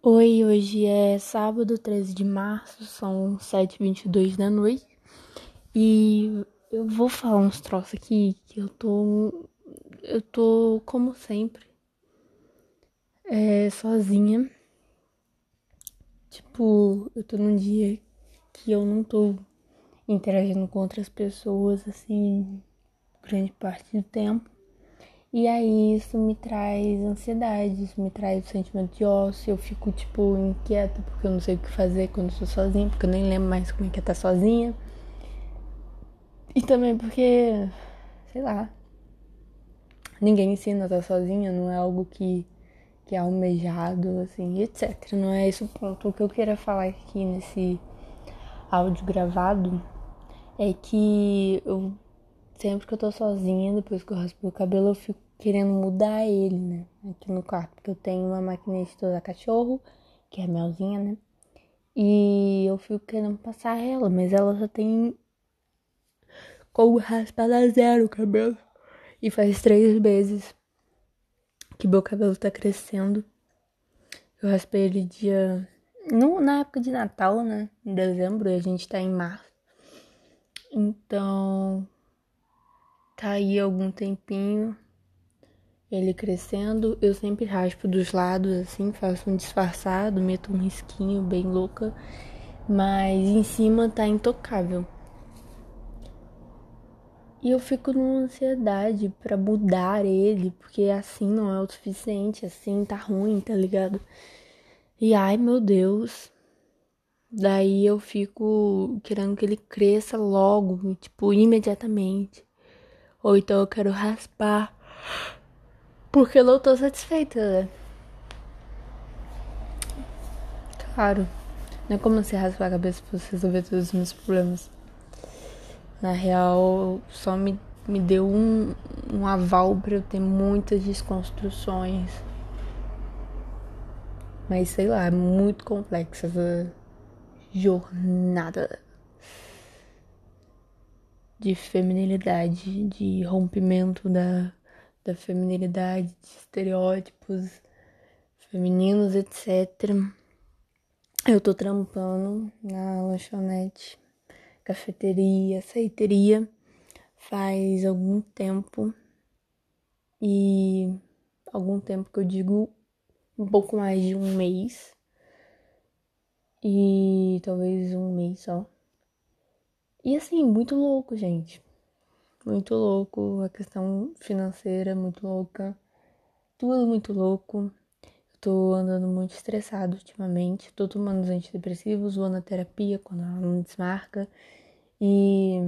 Oi, hoje é sábado, 13 de março, são 7h22 da noite. E eu vou falar uns troços aqui que eu tô. Eu tô, como sempre, é, sozinha. Tipo, eu tô num dia que eu não tô interagindo com outras pessoas, assim, grande parte do tempo. E aí isso me traz ansiedade, isso me traz o sentimento de ócio, eu fico tipo inquieta porque eu não sei o que fazer quando estou sozinha, porque eu nem lembro mais como é que é estar sozinha. E também porque, sei lá, ninguém ensina a estar sozinha, não é algo que, que é almejado, assim, etc. Não é esse o ponto. O que eu queria falar aqui nesse áudio gravado é que eu sempre que eu tô sozinha, depois que eu raspo o cabelo, eu fico querendo mudar ele, né? Aqui no quarto, porque eu tenho uma máquina de toda cachorro, que é a Melzinha, né? E eu fico querendo passar ela, mas ela só tem como raspada zero o cabelo. E faz três meses que meu cabelo tá crescendo. Eu raspei ele dia. No, na época de Natal, né? Em dezembro, e a gente tá em março. Então, tá aí algum tempinho ele crescendo. Eu sempre raspo dos lados assim, faço um disfarçado, meto um risquinho bem louca, mas em cima tá intocável. E eu fico numa ansiedade para mudar ele, porque assim não é o suficiente, assim tá ruim, tá ligado? E ai meu Deus. Daí eu fico querendo que ele cresça logo, tipo, imediatamente. Ou então eu quero raspar. Porque eu não tô satisfeita, né? Claro. Não é como se raspar a cabeça pra resolver todos os meus problemas. Na real, só me, me deu um, um aval para eu ter muitas desconstruções. Mas sei lá, é muito complexa essa jornada de feminilidade, de rompimento da, da feminilidade, de estereótipos femininos, etc. Eu tô trampando na lanchonete, cafeteria, saiteria faz algum tempo e algum tempo que eu digo um pouco mais de um mês e talvez um mês só. E assim, muito louco, gente. Muito louco. A questão financeira, muito louca. Tudo muito louco. Eu tô andando muito estressado ultimamente. Tô tomando os antidepressivos, vou na terapia quando ela não desmarca. E.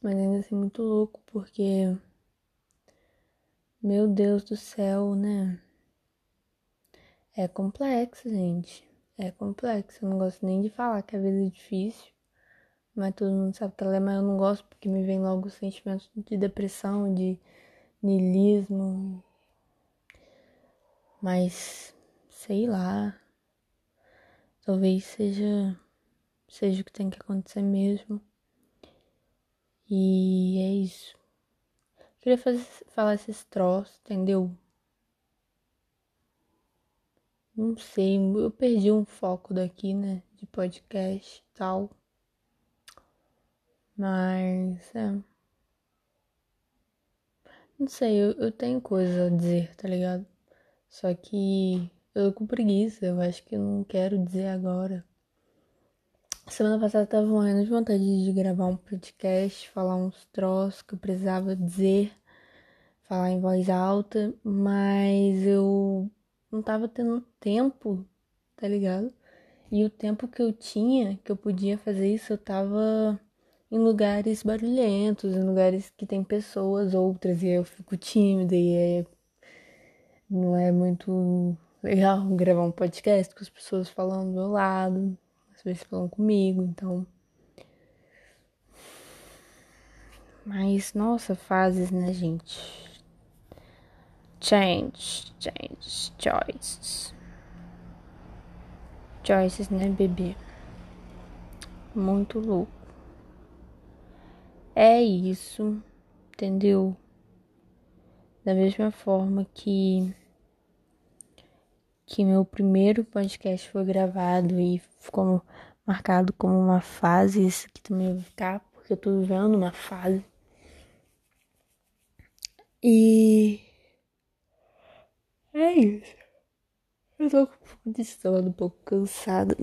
Mas ainda assim, muito louco, porque. Meu Deus do céu, né? É complexo, gente. É complexo. Eu não gosto nem de falar que a vida é difícil. Mas todo mundo sabe que ela é, mas eu não gosto porque me vem logo o sentimento de depressão, de niilismo. Mas sei lá. Talvez seja seja o que tem que acontecer mesmo. E é isso. Queria fazer, falar esses troços, entendeu? Não sei, eu perdi um foco daqui, né? De podcast e tal. Mas, é. Não sei, eu, eu tenho coisa a dizer, tá ligado? Só que eu tô com preguiça, eu acho que eu não quero dizer agora. Semana passada eu tava morrendo de vontade de gravar um podcast, falar uns troços que eu precisava dizer, falar em voz alta, mas eu não tava tendo tempo, tá ligado? E o tempo que eu tinha, que eu podia fazer isso, eu tava em lugares barulhentos, em lugares que tem pessoas outras, e aí eu fico tímida e não é muito legal gravar um podcast com as pessoas falando do meu lado, às vezes falam comigo, então. Mas, nossa, fases, né, gente? Change, change, choices. Choices, né, bebê? Muito louco. É isso, entendeu? Da mesma forma que que meu primeiro podcast foi gravado e ficou marcado como uma fase. Isso aqui também vai ficar, porque eu tô vivendo uma fase. E. É isso. Eu tô com um pouco de sono, um pouco cansada.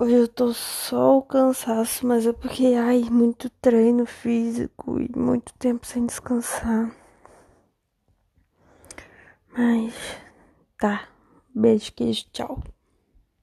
Hoje eu tô só o cansaço, mas é porque, ai, muito treino físico e muito tempo sem descansar. Mas tá. Beijo, queijo, tchau.